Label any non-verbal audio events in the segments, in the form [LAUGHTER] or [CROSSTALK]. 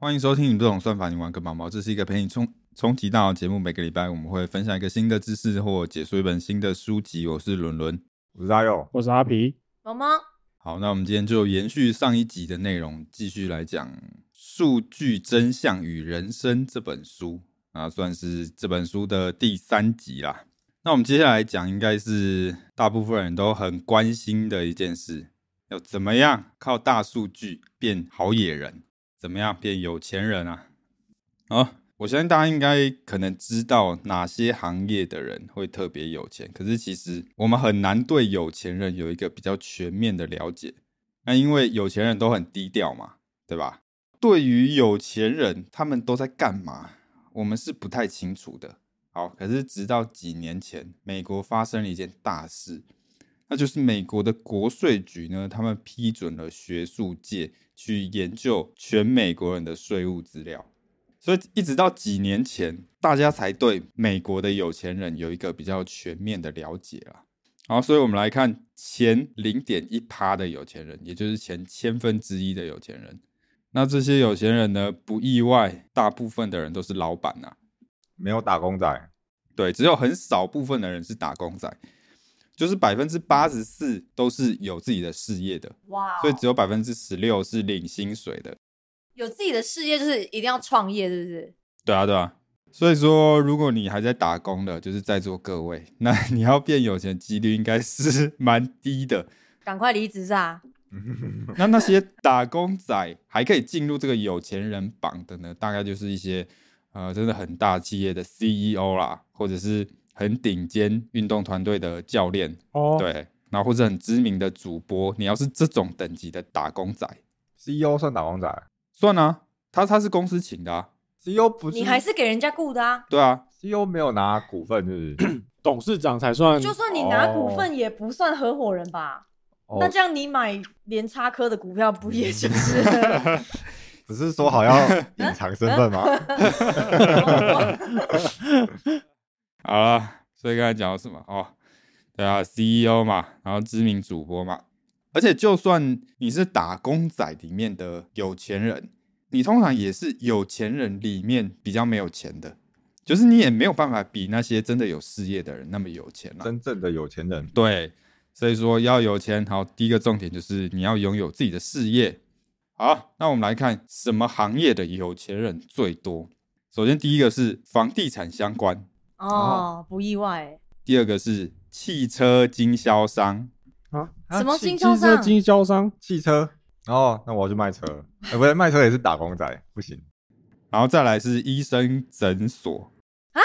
欢迎收听《你不懂算法，你玩个毛毛》。这是一个陪你冲冲击大脑的节目。每个礼拜我们会分享一个新的知识或解说一本新的书籍。我是伦伦，我是阿佑，我是阿皮。毛毛，好，那我们今天就延续上一集的内容，继续来讲《数据真相与人生》这本书啊，算是这本书的第三集啦。那我们接下来讲，应该是大部分人都很关心的一件事：要怎么样靠大数据变好野人？怎么样变有钱人啊？好，我相信大家应该可能知道哪些行业的人会特别有钱，可是其实我们很难对有钱人有一个比较全面的了解。那因为有钱人都很低调嘛，对吧？对于有钱人他们都在干嘛，我们是不太清楚的。好，可是直到几年前，美国发生了一件大事。那就是美国的国税局呢，他们批准了学术界去研究全美国人的税务资料，所以一直到几年前，大家才对美国的有钱人有一个比较全面的了解了。好，所以我们来看前零点一趴的有钱人，也就是前千分之一的有钱人。那这些有钱人呢，不意外，大部分的人都是老板呐，没有打工仔，对，只有很少部分的人是打工仔。就是百分之八十四都是有自己的事业的，哇！所以只有百分之十六是领薪水的。有自己的事业就是一定要创业，是不是？对啊，对啊。所以说，如果你还在打工的，就是在座各位，那你要变有钱几率应该是蛮低的。赶快离职啊！[LAUGHS] 那那些打工仔还可以进入这个有钱人榜的呢？大概就是一些呃，真的很大企业的 CEO 啦，或者是。很顶尖运动团队的教练，哦，对，然后或者很知名的主播，你要是这种等级的打工仔，CEO 算打工仔，算啊，他他是公司请的啊，CEO 不是，你还是给人家雇的啊，对啊，CEO 没有拿股份，就 [CLEARS THROAT] 是董事长才算，就算你拿股份也不算合伙人吧？那这样你买联插科的股票不也就是？[LAUGHS] 不是说好要隐藏身份吗？[LAUGHS] 好了，所以刚才讲到什么哦？对啊，CEO 嘛，然后知名主播嘛，而且就算你是打工仔里面的有钱人，你通常也是有钱人里面比较没有钱的，就是你也没有办法比那些真的有事业的人那么有钱了。真正的有钱人，对，所以说要有钱，好，第一个重点就是你要拥有自己的事业。好，那我们来看什么行业的有钱人最多。首先第一个是房地产相关。哦，不意外。第二个是汽车经销商啊？什么经销商？经销商汽车。哦，那我要去卖车。哎，不对，卖车也是打工仔，不行。然后再来是医生诊所啊？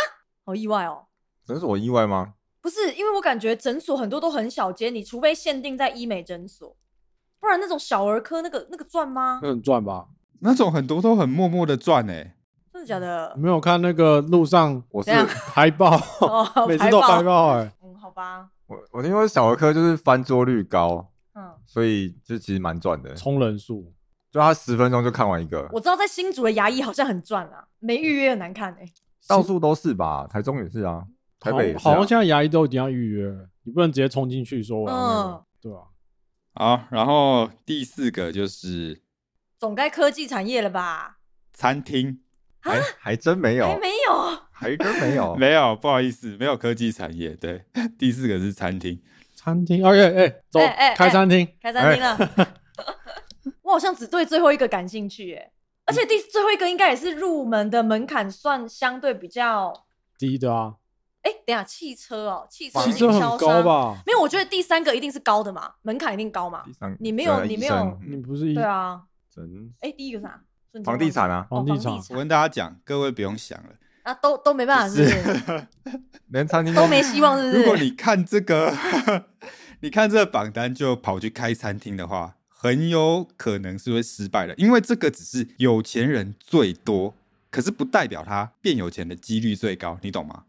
好意外哦。诊所意外吗？不是，因为我感觉诊所很多都很小间，你除非限定在医美诊所，不然那种小儿科那个那个赚吗？那很赚吧？那种很多都很默默的赚哎。真的假的？没有看那个路上，我是海报，[LAUGHS] 每次都海报哎。嗯，好吧。我我听说小儿科就是翻桌率高，嗯，所以就其实蛮赚的。充人数，就他十分钟就看完一个。我知道在新竹的牙医好像很赚啊，没预约很难看哎。到处都是吧？台中也是啊，台北也是。好像现在牙医都一定要预约，你不能直接冲进去说嗯，对啊？好，然后第四个就是总该科技产业了吧？餐厅。还还真没有，还没有，[LAUGHS] 还真没有，没有，不好意思，没有科技产业。对，第四个是餐厅，餐厅。OK，哎，走，开餐厅，开餐厅了。[LAUGHS] 我好像只对最后一个感兴趣，哎，而且第最后一个应该也是入门的门槛算相对比较低的啊。哎，等下，汽车哦，汽车汽车很高吧？没有，我觉得第三个一定是高的嘛，门槛一定高嘛。第三，你没有，你没有，你不是对啊？哎，第一个啥？房地产啊，房地产。我跟大家讲，各位不用想了啊，都都没办法，是 [LAUGHS] 连餐厅都没希望，是不是？如果你看这个，[LAUGHS] 你看这个榜单就跑去开餐厅的话，很有可能是会失败的，因为这个只是有钱人最多，可是不代表他变有钱的几率最高，你懂吗？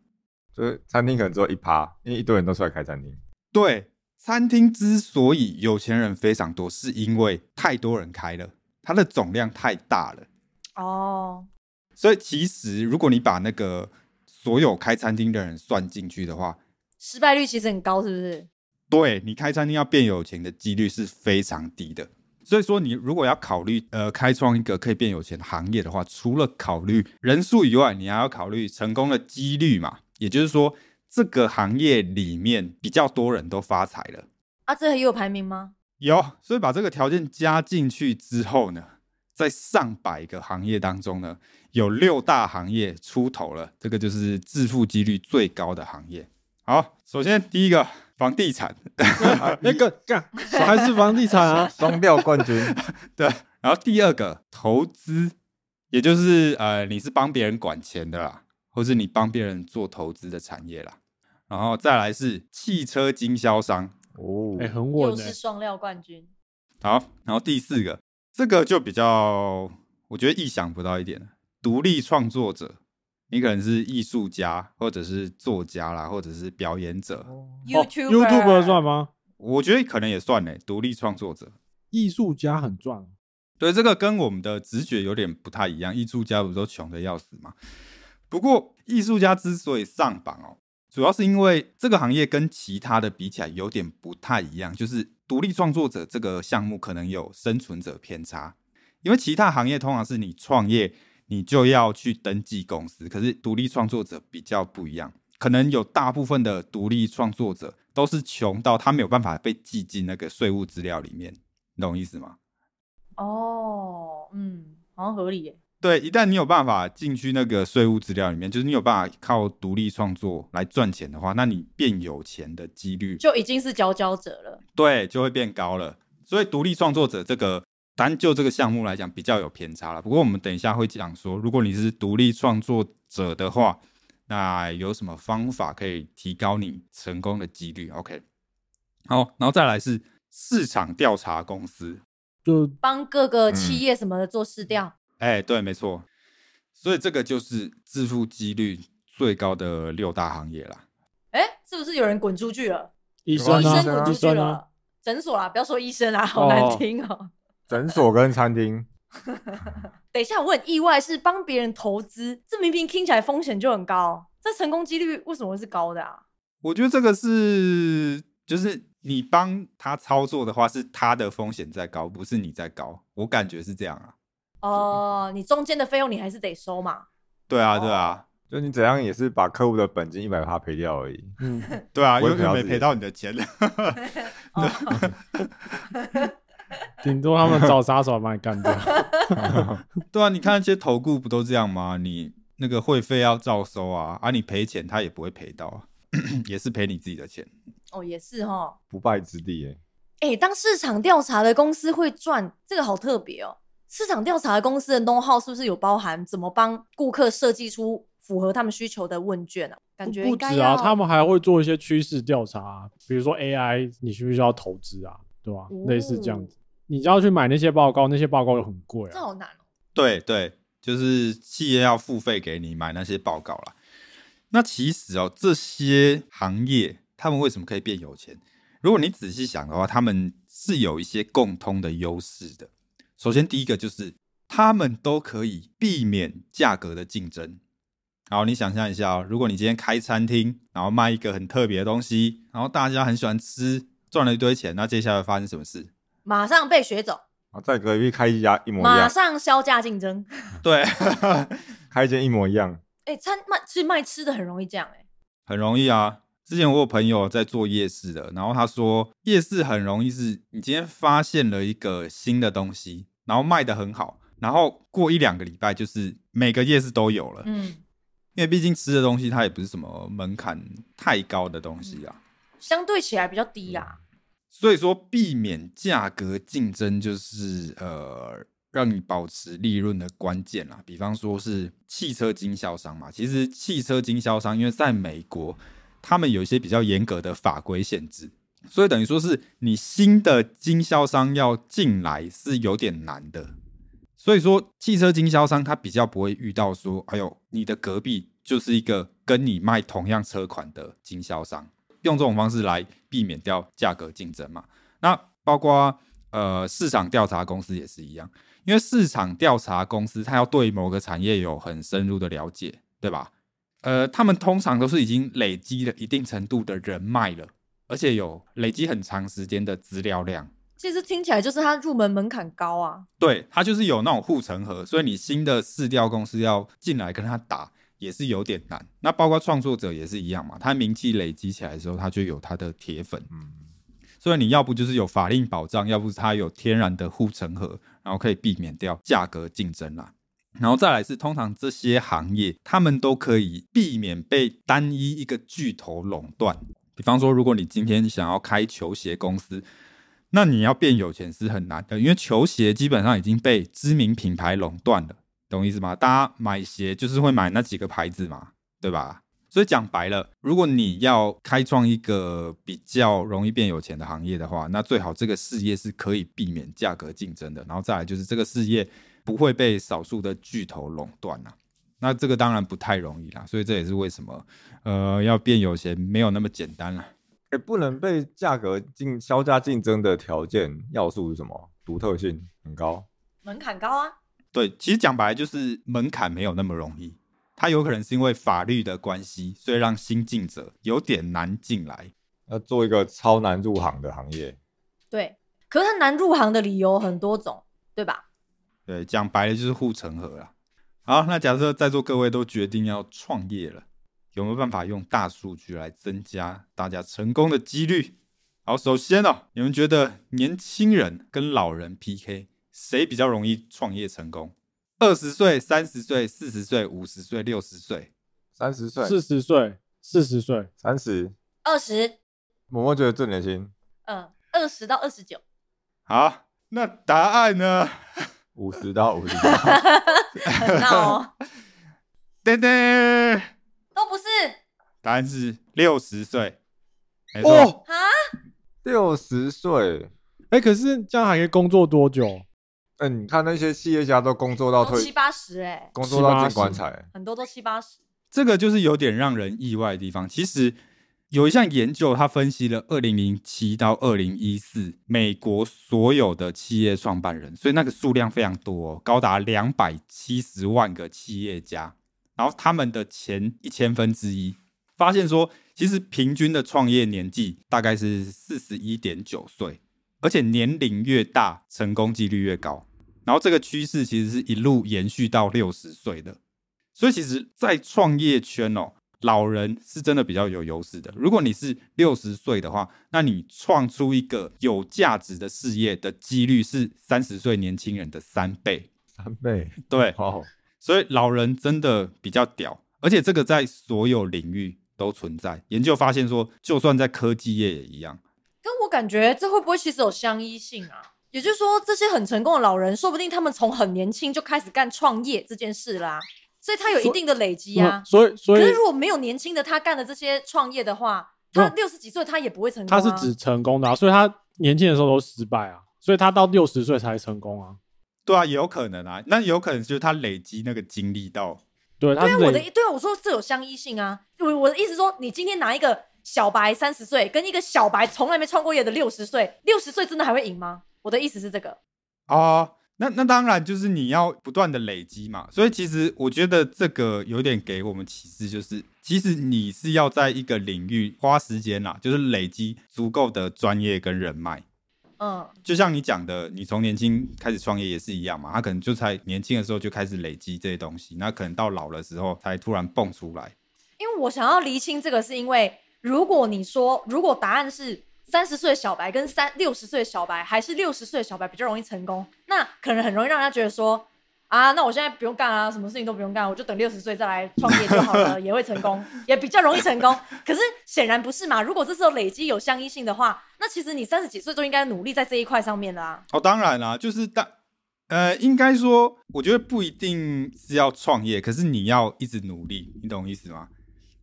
就是餐厅可能只有一趴，因为一堆人都出来开餐厅。对，餐厅之所以有钱人非常多，是因为太多人开了。它的总量太大了哦，所以其实如果你把那个所有开餐厅的人算进去的话，失败率其实很高，是不是？对你开餐厅要变有钱的几率是非常低的。所以说，你如果要考虑呃开创一个可以变有钱的行业的话，除了考虑人数以外，你还要考虑成功的几率嘛。也就是说，这个行业里面比较多人都发财了啊，这也有排名吗？有，所以把这个条件加进去之后呢，在上百个行业当中呢，有六大行业出头了，这个就是致富几率最高的行业。好，首先第一个。房地产，[LAUGHS] 那个干还是房地产啊，[LAUGHS] 双料冠军。[LAUGHS] 对，然后第二个投资，也就是呃，你是帮别人管钱的啦，或是你帮别人做投资的产业啦。然后再来是汽车经销商，哦，哎，很稳又是双料冠军。好，然后第四个，这个就比较，我觉得意想不到一点，独立创作者。你可能是艺术家，或者是作家啦，或者是表演者。YouTube 算吗？我觉得可能也算呢。独立创作者，艺术家很赚。对，这个跟我们的直觉有点不太一样。艺术家不是都穷的要死吗？不过艺术家之所以上榜哦，主要是因为这个行业跟其他的比起来有点不太一样，就是独立创作者这个项目可能有生存者偏差，因为其他行业通常是你创业。你就要去登记公司，可是独立创作者比较不一样，可能有大部分的独立创作者都是穷到他没有办法被记进那个税务资料里面，你懂意思吗？哦，嗯，好像合理耶。对，一旦你有办法进去那个税务资料里面，就是你有办法靠独立创作来赚钱的话，那你变有钱的几率就已经是佼佼者了。对，就会变高了。所以独立创作者这个。单就这个项目来讲，比较有偏差了。不过我们等一下会讲说，如果你是独立创作者的话，那有什么方法可以提高你成功的几率？OK，好，然后再来是市场调查公司，就帮各个企业什么的做市调。哎，对，没错。所以这个就是致富几率最高的六大行业啦。哎，是不是有人滚出去了？医生，医生滚出去了。诊所啦，不要说医生啊，好难听哦。诊所跟餐厅，[LAUGHS] 等一下，我很意外，是帮别人投资，这明明听起来风险就很高，这成功几率为什么会是高的啊？我觉得这个是，就是你帮他操作的话，是他的风险在高，不是你在高，我感觉是这样啊。哦，你中间的费用你还是得收嘛。对啊，对啊，就你怎样也是把客户的本金一百趴赔掉而已。[LAUGHS] 嗯，对啊，因为没赔到你的钱。[LAUGHS] [LAUGHS] 顶多他们找杀手把你干掉。对啊，你看那些投顾不都这样吗？你那个会费要照收啊，而你赔钱他也不会赔到啊，[COUGHS] 也是赔你自己的钱。哦，也是哈，不败之地哎。哎，当市场调查的公司会赚，这个好特别哦。市场调查的公司的 know how 是不是有包含怎么帮顾客设计出符合他们需求的问卷啊？感觉不止啊，他们还会做一些趋势调查，比如说 AI，你需不需要投资啊？对吧？类似这样子。你就要去买那些报告，那些报告又很贵啊，这好难哦。对对，就是企业要付费给你买那些报告啦。那其实哦，这些行业他们为什么可以变有钱？如果你仔细想的话，他们是有一些共通的优势的。首先，第一个就是他们都可以避免价格的竞争。好，你想象一下哦，如果你今天开餐厅，然后卖一个很特别的东西，然后大家很喜欢吃，赚了一堆钱，那接下来发生什么事？马上被学走啊！在隔壁开一家一模一样，马上销价竞争。对，[LAUGHS] 开一间一模一样。[LAUGHS] 哎，餐卖是卖吃的很容易这样，哎，很容易啊。之前我有朋友在做夜市的，然后他说夜市很容易是，你今天发现了一个新的东西，然后卖的很好，然后过一两个礼拜就是每个夜市都有了。嗯，因为毕竟吃的东西它也不是什么门槛太高的东西啊，相对起来比较低啊。所以说，避免价格竞争就是呃，让你保持利润的关键啦。比方说是汽车经销商嘛，其实汽车经销商因为在美国，他们有一些比较严格的法规限制，所以等于说是你新的经销商要进来是有点难的。所以说，汽车经销商他比较不会遇到说，哎呦，你的隔壁就是一个跟你卖同样车款的经销商。用这种方式来避免掉价格竞争嘛？那包括呃市场调查公司也是一样，因为市场调查公司它要对某个产业有很深入的了解，对吧？呃，他们通常都是已经累积了一定程度的人脉了，而且有累积很长时间的资料量，其实听起来就是它入门门槛高啊。对，它就是有那种护城河，所以你新的市调公司要进来跟他打也是有点难。那包括创作者也是一样嘛，他名气累积起来的时候，他就有他的铁粉。嗯，所以你要不就是有法令保障，要不是他有天然的护城河，然后可以避免掉价格竞争啦。然后再来是，通常这些行业他们都可以避免被单一一个巨头垄断。比方说，如果你今天想要开球鞋公司，那你要变有钱是很难的，因为球鞋基本上已经被知名品牌垄断了，懂意思吗？大家买鞋就是会买那几个牌子嘛，对吧？所以讲白了，如果你要开创一个比较容易变有钱的行业的话，那最好这个事业是可以避免价格竞争的，然后再来就是这个事业。不会被少数的巨头垄断呐，那这个当然不太容易啦，所以这也是为什么，呃，要变有钱没有那么简单了。哎，不能被价格竞销价竞争的条件要素是什么？独特性很高，门槛高啊。对，其实讲白就是门槛没有那么容易，它有可能是因为法律的关系，所以让新进者有点难进来。要做一个超难入行的行业，对，可是它难入行的理由很多种，对吧？对，讲白了就是护城河啦。好，那假设在座各位都决定要创业了，有没有办法用大数据来增加大家成功的几率？好，首先哦，你们觉得年轻人跟老人 PK，谁比较容易创业成功？二十岁、三十岁、四十岁、五十岁、六十岁、三十岁、四十岁、四十岁、三十、二十。我默觉得最年轻。嗯，二十到二十九。好，那答案呢？五十到五十九，很闹哦。[LAUGHS] 噔噔，都不是。答案是六十岁。哦啊，六十岁。哎，可是这样还可以工作多久？嗯，你看那些企业家都工作到退七八十，哎，工作到进棺材，很多都七八十。这个就是有点让人意外的地方。其实。有一项研究，他分析了二零零七到二零一四美国所有的企业创办人，所以那个数量非常多，高达两百七十万个企业家。然后他们的前一千分之一发现说，其实平均的创业年纪大概是四十一点九岁，而且年龄越大，成功几率越高。然后这个趋势其实是一路延续到六十岁的，所以其实，在创业圈哦。老人是真的比较有优势的。如果你是六十岁的话，那你创出一个有价值的事业的几率是三十岁年轻人的三倍。三倍，对，好。所以老人真的比较屌，而且这个在所有领域都存在。研究发现说，就算在科技业也一样。跟我感觉，这会不会其实有相依性啊？也就是说，这些很成功的老人，说不定他们从很年轻就开始干创业这件事啦。所以他有一定的累积啊，所以所以，可是如果没有年轻的他干的这些创业的话，他六十几岁他也不会成功。他是指成功的，啊所以他年轻的时候都失败啊，所以他到六十岁才成功啊。对啊，也有可能啊，那有可能就是他累积那个经历到。对，对啊，我的对啊，我说这有相依性啊。我我的意思说，你今天拿一个小白三十岁，跟一个小白从来没创过业的六十岁，六十岁真的还会赢吗？我的意思是这个啊。那那当然就是你要不断的累积嘛，所以其实我觉得这个有点给我们启示，就是其实你是要在一个领域花时间啦，就是累积足够的专业跟人脉。嗯，就像你讲的，你从年轻开始创业也是一样嘛，他可能就才年轻的时候就开始累积这些东西，那可能到老的时候才突然蹦出来。因为我想要厘清这个，是因为如果你说如果答案是。三十岁的小白跟三六十岁的小白，还是六十岁的小白比较容易成功？那可能很容易让人家觉得说，啊，那我现在不用干啊，什么事情都不用干，我就等六十岁再来创业就好了，[LAUGHS] 也会成功，也比较容易成功。可是显然不是嘛？如果这时候累积有相依性的话，那其实你三十几岁就应该努力在这一块上面啦。哦，当然啦，就是当呃，应该说，我觉得不一定是要创业，可是你要一直努力，你懂意思吗？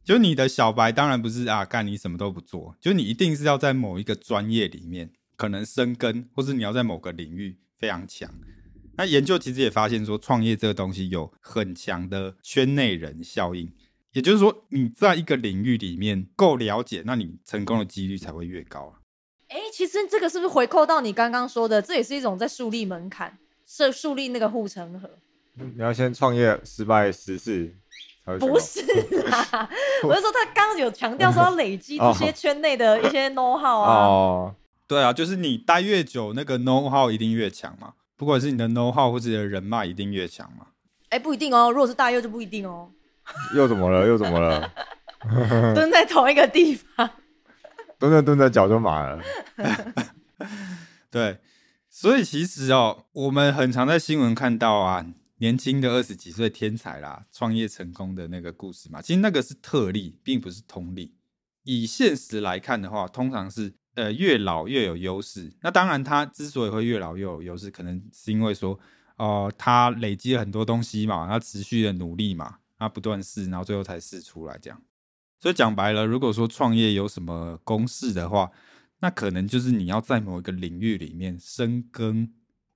就你的小白当然不是啊，干你什么都不做，就你一定是要在某一个专业里面可能生根，或是你要在某个领域非常强。那研究其实也发现说，创业这个东西有很强的圈内人效应，也就是说你在一个领域里面够了解，那你成功的几率才会越高啊。哎，其实这个是不是回扣到你刚刚说的，这也是一种在树立门槛，是树立那个护城河。你要先创业失败十次。不是啦，[LAUGHS] 我是说他刚刚有强调说要累积这些圈内的一些 know how 啊。哦，对啊，就是你待越久，那个 know how 一定越强嘛。不管是你的 know how 或者你的人脉，一定越强嘛。哎，不一定哦，如果是大佑就不一定哦。又怎么了？又怎么了？[LAUGHS] 蹲在同一个地方，蹲着蹲着脚就麻了。[LAUGHS] 对，所以其实哦，我们很常在新闻看到啊，年轻的二十几岁天才啦，创业成功的那个故事嘛。其实那个是特例，并不是通例。以现实来看的话，通常是呃越老越有优势。那当然，他之所以会越老越有优势，可能是因为说哦，他累积了很多东西嘛，他持续的努力嘛，他不断试，然后最后才试出来这样。所以讲白了，如果说创业有什么公式的话，那可能就是你要在某一个领域里面深耕，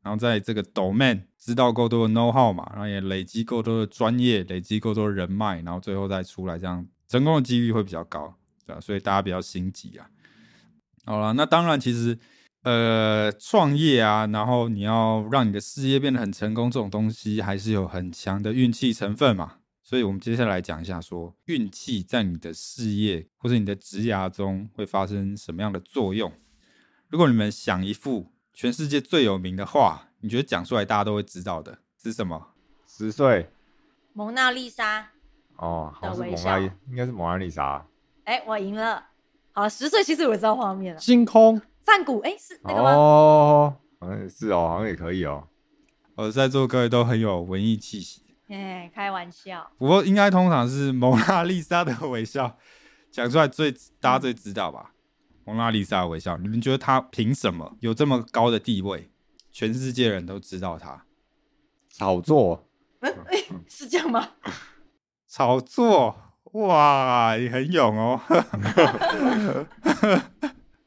然后在这个 domain 知道够多的 know how 嘛，然后也累积够多的专业，累积够多的人脉，然后最后再出来，这样成功的几率会比较高，对吧？所以大家比较心急啊。好了，那当然，其实呃，创业啊，然后你要让你的事业变得很成功，这种东西还是有很强的运气成分嘛。所以我们接下来讲一下，说运气在你的事业或者你的职涯中会发生什么样的作用。如果你们想一副全世界最有名的画，你觉得讲出来大家都会知道的是什么？十岁蒙娜丽莎。哦，好像是蒙娜丽，应该是蒙娜丽莎。哎，我赢了。好，十岁其实我知道画面了。星空梵谷，哎，是那个吗？哦，好像是哦，好像也可以哦。呃，在座各位都很有文艺气息，哎，开玩笑。不过应该通常是蒙娜丽莎的微笑讲出来最大家最知道吧？蒙娜丽莎的微笑，你们觉得她凭什么有这么高的地位？全世界人都知道她炒作，是这样吗？炒作，哇，你很勇哦。[LAUGHS]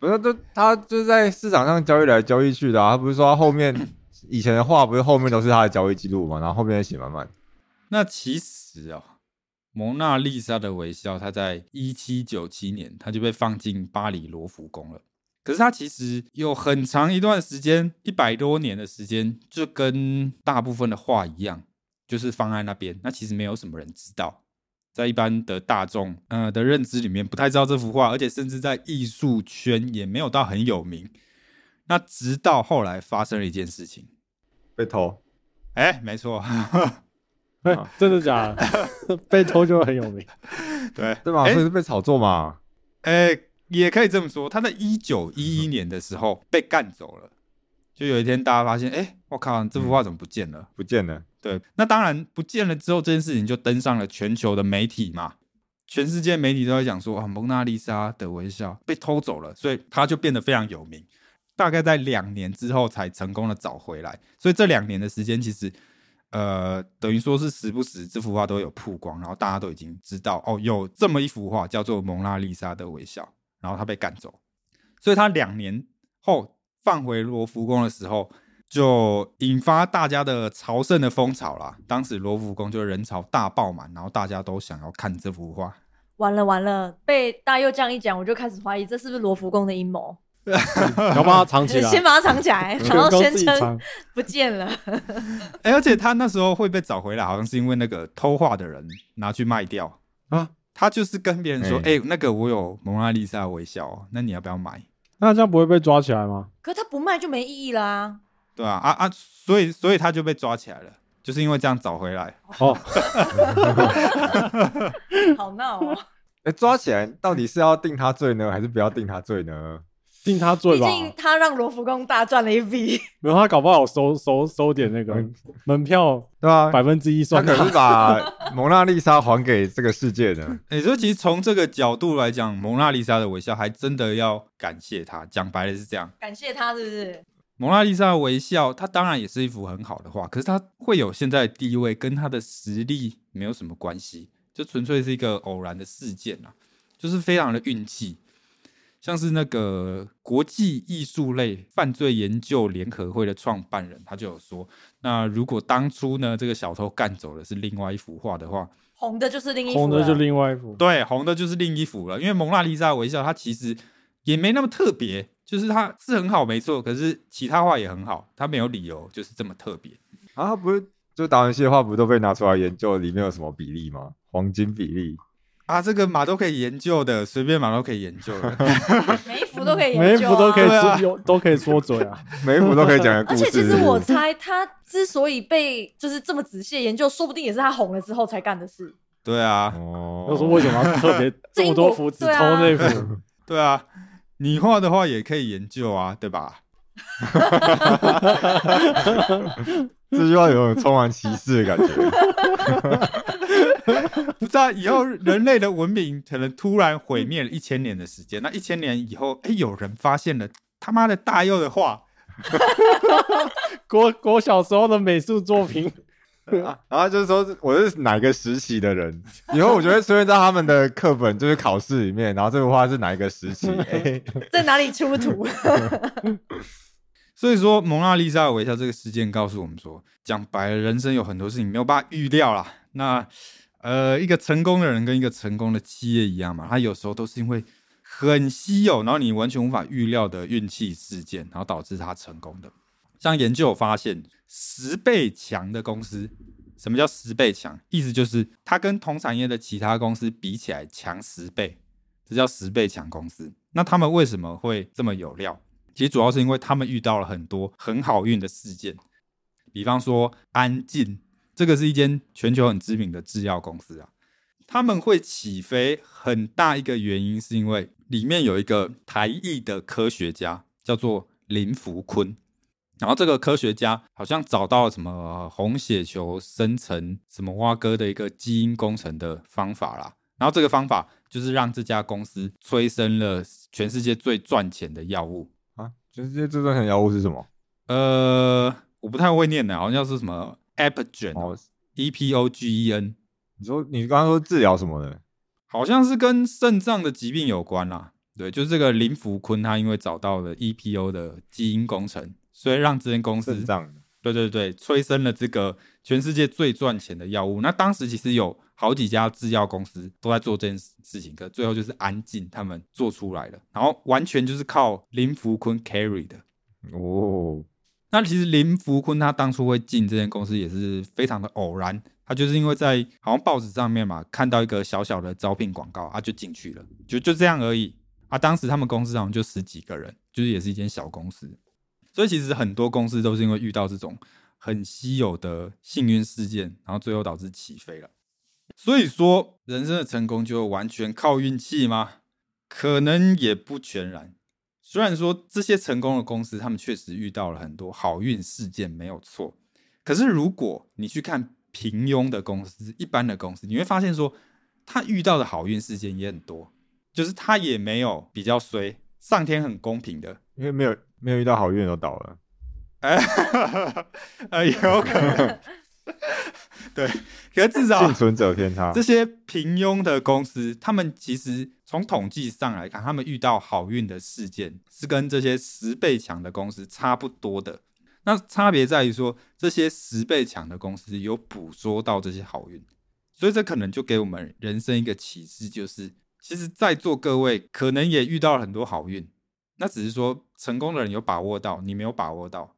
不是，都他就在市场上交易来交易去的啊。他不是说他后面以前的话不是后面都是他的交易记录嘛，然后后面写满满。那其实哦，蒙娜丽莎的微笑，它在一七九七年，它就被放进巴黎罗浮宫了。可是它其实有很长一段时间，一百多年的时间，就跟大部分的画一样，就是放在那边。那其实没有什么人知道，在一般的大众呃的认知里面，不太知道这幅画，而且甚至在艺术圈也没有到很有名。那直到后来发生了一件事情，被偷，哎，没错，哎，真的假的？[LAUGHS] 被偷就很有名。对对吧？哎所以是被炒作嘛。呃，也可以这么说，他在一九一一年的时候被干走了。就有一天，大家发现，哎，我靠，这幅画怎么不见了？不见了，对，那当然不见了之后，这件事情就登上了全球的媒体嘛，全世界媒体都在讲说，啊，蒙娜丽莎的微笑被偷走了，所以他就变得非常有名。大概在两年之后才成功的找回来，所以这两年的时间，其实呃，等于说是时不时这幅画都有曝光，然后大家都已经知道，哦，有这么一幅画叫做蒙娜丽莎的微笑，然后他被赶走，所以他两年后放回罗浮宫的时候，就引发大家的朝圣的风潮啦。当时罗浮宫就人潮大爆满，然后大家都想要看这幅画。完了完了，被大佑这样一讲，我就开始怀疑这是不是罗浮宫的阴谋？[LAUGHS] 要把它藏起来，先把它藏起来，然后宣称。不见了。[LAUGHS] 哎、而且他那时候会被找回来，好像是因为那个偷画的人拿去卖掉啊。他就是跟别人说：“哎、哎那个我有蒙娜丽莎的微笑哦，那你要不要买？那这样不会被抓起来吗？可他不卖就没意义啦。对啊、啊？啊所以所以他就被抓起来了，就是因为这样找回来。哦，[LAUGHS] 好闹哦，哎，抓起来到底是要定他罪呢，还是不要定他罪呢？定他罪吧。毕竟他让罗浮宫大赚了一笔。没有他搞不好收收收点那个嗯门票对吧？百分之一算他可是把 [LAUGHS] 蒙娜丽莎还给这个世界的。[LAUGHS] 哎、所以其实从这个角度来讲，蒙娜丽莎的微笑还真的要感谢他。讲白了是这样，感谢他，是不是？蒙娜丽莎的微笑，它当然也是一幅很好的画，可是它会有现在的地位，跟它的实力没有什么关系，就纯粹是一个偶然的事件啊，就是非常的运气。像是那个国际艺术类犯罪研究联合会的创办人，他就有说，那如果当初呢这个小偷干走的是另外一幅画的话，红的就是另一幅红的就另外一幅。对，红的就是另一幅了。因为蒙娜丽莎的微笑，它其实也没那么特别，就是它是很好，没错。可是其他画也很好，它没有理由就是这么特别。啊，不是，就达文西的画不都被拿出来研究，里面有什么比例吗？黄金比例。啊，这个马都可以研究的，随便马都可以研究的。[LAUGHS] 每一幅幅都可以每一研究、啊，幅都可以说有都可以说嘴啊。[LAUGHS] 每一幅都可以讲个故而。且其实我猜他之所以被就是这么仔细的研究，说不定也是他红了之后才干的事。对啊，哦，我说为什么要特别 [LAUGHS] 这么多幅只偷那幅？对啊，你画的话也可以研究啊，对吧？这句话有种充满歧视的感觉。[LAUGHS] 不知道以后人类的文明可能突然毁灭了一千年的时间，那一千年以后，哎，有人发现了他妈的大佑的画，[LAUGHS] 国国小时候的美术作品，[LAUGHS] 啊然后就是说我是哪个时期的人，以后我就会出现在他们的课本，就是考试里面，然后这幅画是哪一个时期？哎在哪里出土？所以说，蒙娜丽莎的微笑这个事件告诉我们说，讲白了，人生有很多事情没有办法预料啦。那呃，一个成功的人跟一个成功的企业一样嘛，他有时候都是因为很稀有，然后你完全无法预料的运气事件，然后导致他成功的。像研究发现，十倍强的公司，什么叫十倍强？意思就是它跟同产业的其他公司比起来强十倍，这叫十倍强公司。那他们为什么会这么有料？其实主要是因为他们遇到了很多很好运的事件，比方说安静，这个是一间全球很知名的制药公司啊，他们会起飞很大一个原因是因为里面有一个台裔的科学家叫做林福坤，然后这个科学家好像找到了什么红血球生成什么蛙哥的一个基因工程的方法啦，然后这个方法就是让这家公司催生了全世界最赚钱的药物。啊，全世界最赚钱的药物是什么？呃，我不太会念的，好像是什么 Epigen，E 哦，P O G E N，你说你刚刚说治疗什么的？好像是跟肾脏的疾病有关啦。对，就是这个林福坤，他因为找到了 EPO 的基因工程，所以让这间公司肾脏的。对对对，催生了这个全世界最赚钱的药物。那当时其实有好几家制药公司都在做这件事情，可最后就是安进他们做出来了，然后完全就是靠林福坤 carry 的。哦，那其实林福坤他当初会进这间公司也是非常的偶然，他就是因为在好像报纸上面嘛看到一个小小的招聘广告啊就进去了，就就这样而已啊。当时他们公司好像就十几个人，就是也是一间小公司，所以其实很多公司都是因为遇到这种很稀有的幸运事件，然后最后导致起飞了。所以说，人生的成功就完全靠运气吗？可能也不全然。虽然说这些成功的公司，他们确实遇到了很多好运事件，没有错。可是如果你去看平庸的公司、一般的公司，你会发现说，他遇到的好运事件也很多，就是他也没有比较衰，上天很公平的。因为没有没有遇到好运都倒了。哎，[LAUGHS] 呃，有可能，[LAUGHS] 对，可是至少幸存者偏差这。些平庸的公司，他们其实从统计上来看，他们遇到好运的事件是跟这些十倍强的公司差不多的。那差别在于说，这些十倍强的公司有捕捉到这些好运，所以这可能就给我们人生一个启示，就是其实在座各位可能也遇到了很多好运，那只是说成功的人有把握到，你没有把握到。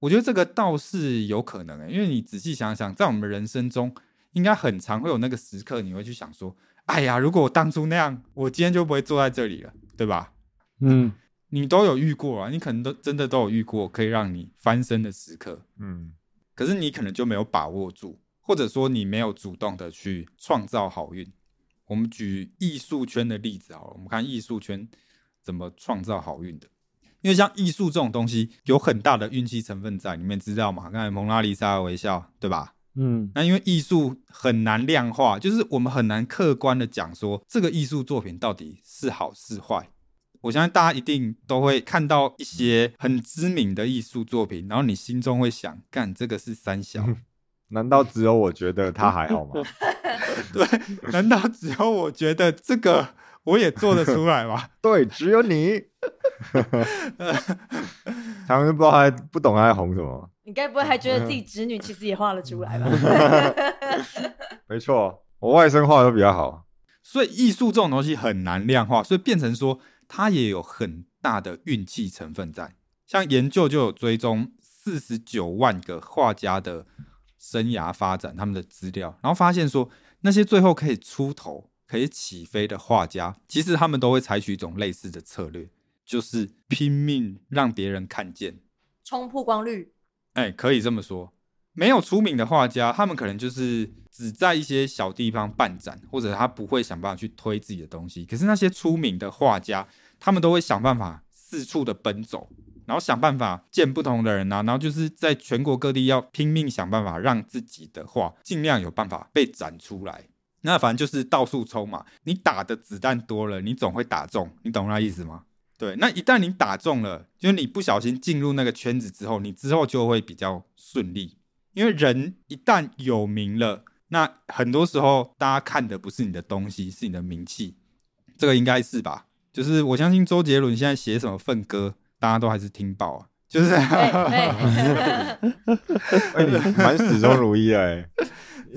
我觉得这个倒是有可能、欸，因为你仔细想想，在我们人生中，应该很常会有那个时刻，你会去想说：“哎呀，如果我当初那样，我今天就不会坐在这里了，对吧嗯，？”你都有遇过啊，你可能都真的都有遇过可以让你翻身的时刻，嗯，可是你可能就没有把握住，或者说你没有主动的去创造好运。我们举艺术圈的例子好了，我们看艺术圈怎么创造好运的。因为像艺术这种东西，有很大的运气成分在里面，知道吗？刚才蒙娜丽莎的微笑，对吧？嗯，那因为艺术很难量化，就是我们很难客观的讲说这个艺术作品到底是好是坏。我相信大家一定都会看到一些很知名的艺术作品，然后你心中会想，干这个是三小，[LAUGHS] 难道只有我觉得他还好吗？[LAUGHS] 对？难道只有我觉得这个我也做得出来吗？[LAUGHS] 对，只有你。常常就不知道他在不懂他在红什么。你该不会还觉得自己侄女其实也画了出来吧？[LAUGHS] 没错，我外甥画的都比较好。所以艺术这种东西很难量化，所以变成说它也有很大的运气成分在。像研究就有追踪四十九万个画家的生涯发展，他们的资料，然后发现说那些最后可以出头、可以起飞的画家，其实他们都会采取一种类似的策略，就是拼命让别人看见。冲曝光率，哎，可以这么说。没有出名的画家，他们可能就是只在一些小地方办展，或者他不会想办法去推自己的东西。可是那些出名的画家，他们都会想办法四处的奔走，然后想办法见不同的人啊，然后就是在全国各地要拼命想办法让自己的画尽量有办法被展出来。那反正就是到处冲嘛，你打的子弹多了，你总会打中，你懂那意思吗？对，那一旦你打中了，就是你不小心进入那个圈子之后，你之后就会比较顺利。因为人一旦有名了，那很多时候大家看的不是你的东西，是你的名气，这个应该是吧？就是我相信周杰伦现在写什么份歌，大家都还是听爆啊。就是哎哎，[LAUGHS] 哎，你蛮始终如一的 [LAUGHS] 哎。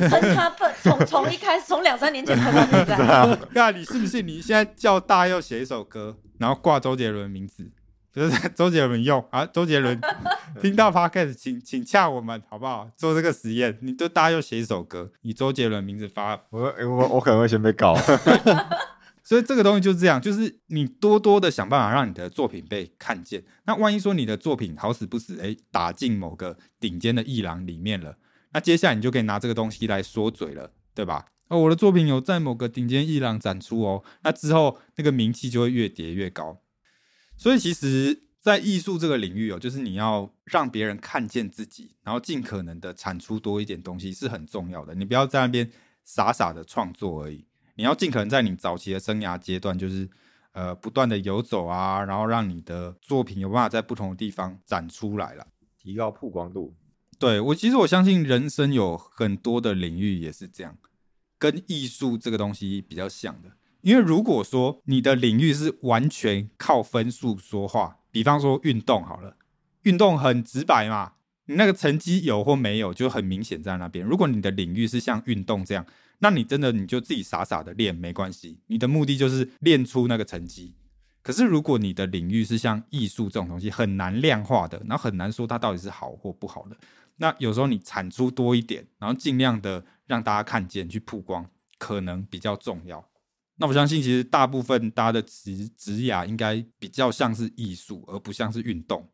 喷他喷，从从一开始，从两三年前喷到现在，[LAUGHS] 那你信不信？你现在叫大佑写一首歌，然后挂周杰伦名字，就是 [LAUGHS] 周杰伦用啊，周杰伦 [LAUGHS] 听到 podcast，请请洽我们好不好？做这个实验，你就大家就写一首歌，以周杰伦名字发，我哎我我可能会先被告。[LAUGHS] 所以这个东西就是这样，就是你多多的想办法让你的作品被看见。那万一说你的作品好死不死，哎，打进某个顶尖的艺廊里面了，那接下来你就可以拿这个东西来说嘴了，对吧？哦，我的作品有在某个顶尖艺廊展出哦，那之后那个名气就会越叠越高。所以其实，在艺术这个领域哦，就是你要让别人看见自己，然后尽可能的产出多一点东西是很重要的。你不要在那边傻傻的创作而已。你要尽可能在你早期的生涯阶段，就是呃不断的游走啊，然后让你的作品有办法在不同的地方展出来了，提高曝光度。对我其实我相信人生有很多的领域也是这样，跟艺术这个东西比较像的。因为如果说你的领域是完全靠分数说话，比方说运动好了，运动很直白嘛，你那个成绩有或没有就很明显在那边。如果你的领域是像运动这样。那你真的你就自己傻傻的练没关系，你的目的就是练出那个成绩。可是如果你的领域是像艺术这种东西很难量化的，那很难说它到底是好或不好的。那有时候你产出多一点，然后尽量的让大家看见去曝光，可能比较重要。那我相信其实大部分大家的职职涯应该比较像是艺术，而不像是运动。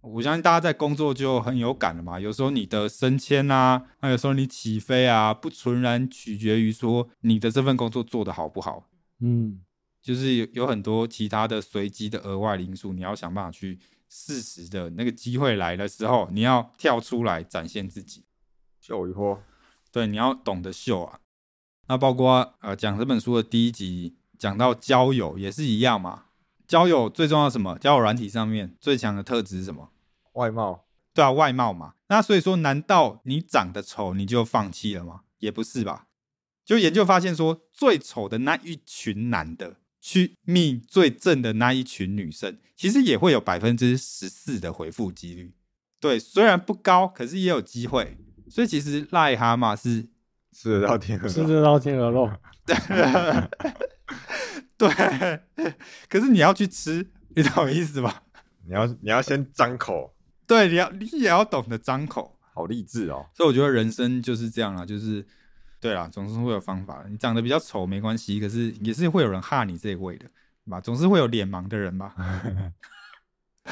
我相信大家在工作就很有感了嘛。有时候你的升迁啊，那有时候你起飞啊，不纯然取决于说你的这份工作做得好不好。嗯，就是有有很多其他的随机的额外因素，你要想办法去适时的那个机会来的时候，你要跳出来展现自己，秀一波。对，你要懂得秀啊。那包括呃讲这本书的第一集讲到交友也是一样嘛。交友最重要什么？交友软体上面最强的特质是什么？外貌，对啊，外貌嘛。那所以说，难道你长得丑你就放弃了吗？也不是吧。就研究发现说，最丑的那一群男的去觅最正的那一群女生，其实也会有百分之十四的回复几率。对，虽然不高，可是也有机会。所以其实癞蛤蟆是吃得到天鹅，吃得到天鹅肉。[LAUGHS] 对，可是你要去吃，你懂意思吧？你要你要先张口，对，你要你也要懂得张口，好励志哦。所以我觉得人生就是这样啦，就是对啦，总是会有方法的。你长得比较丑没关系，可是也是会有人哈你这一位的，吧？总是会有脸盲的人吧？[LAUGHS]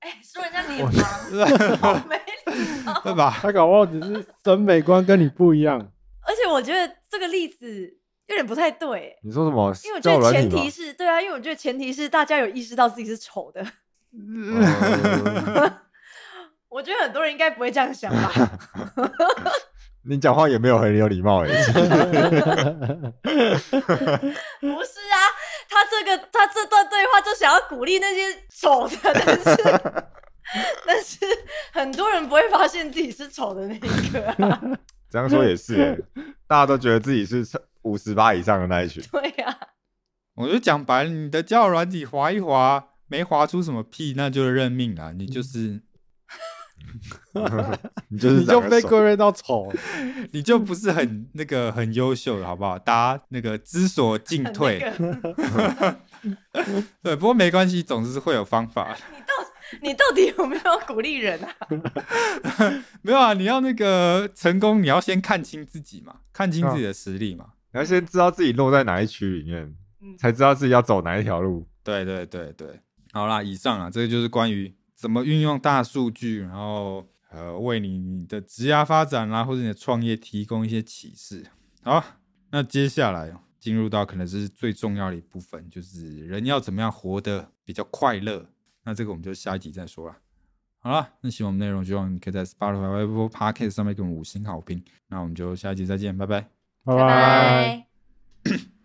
哎，说人家脸盲，好 [LAUGHS] 没礼貌。[LAUGHS] 对吧？他搞不好只是审美观跟你不一样。而且我觉得这个例子有点不太对，你说什么？因为我觉得前提是对啊，因为我觉得前提是大家有意识到自己是丑的。哦我觉得很多人应该不会这样想吧？你讲话也没有很有礼貌哎。[LAUGHS] 不是啊，他这个他这段对话就想要鼓励那些丑的，但是但是很多人不会发现自己是丑的那一个、啊。[LAUGHS] 这样说也是哎，大家都觉得自己是五十八以上的那一群。对呀、我就讲白了，你的交友软体滑一滑，没滑出什么屁，那就认命了。你就是 [LAUGHS] 你就是你就被归类到丑，[LAUGHS] 你就不是很那个很优秀的，好不好？大家那个知所进退，[LAUGHS] 那个对，不过没关系，总是会有方法。你到底有没有鼓励人啊？没有啊，你要那个成功，你要先看清自己嘛，看清自己的实力嘛。你要先知道自己落在哪一区里面，嗯才知道自己要走哪一条路。对对对对，好啦，以上啊，这个就是关于怎么运用大数据，然后呃，为你你的职业发展啦，或者你的创业提供一些启示。好，那接下来进入到可能是最重要的一部分，就是人要怎么样活得比较快乐。那这个我们就下一集再说了。好了，那喜欢我们内容，希望你可以在 Spotify、Apple Podcast 上面给我们五星好评。那我们就下一集再见，拜拜。拜拜拜。[CLEARS THROAT]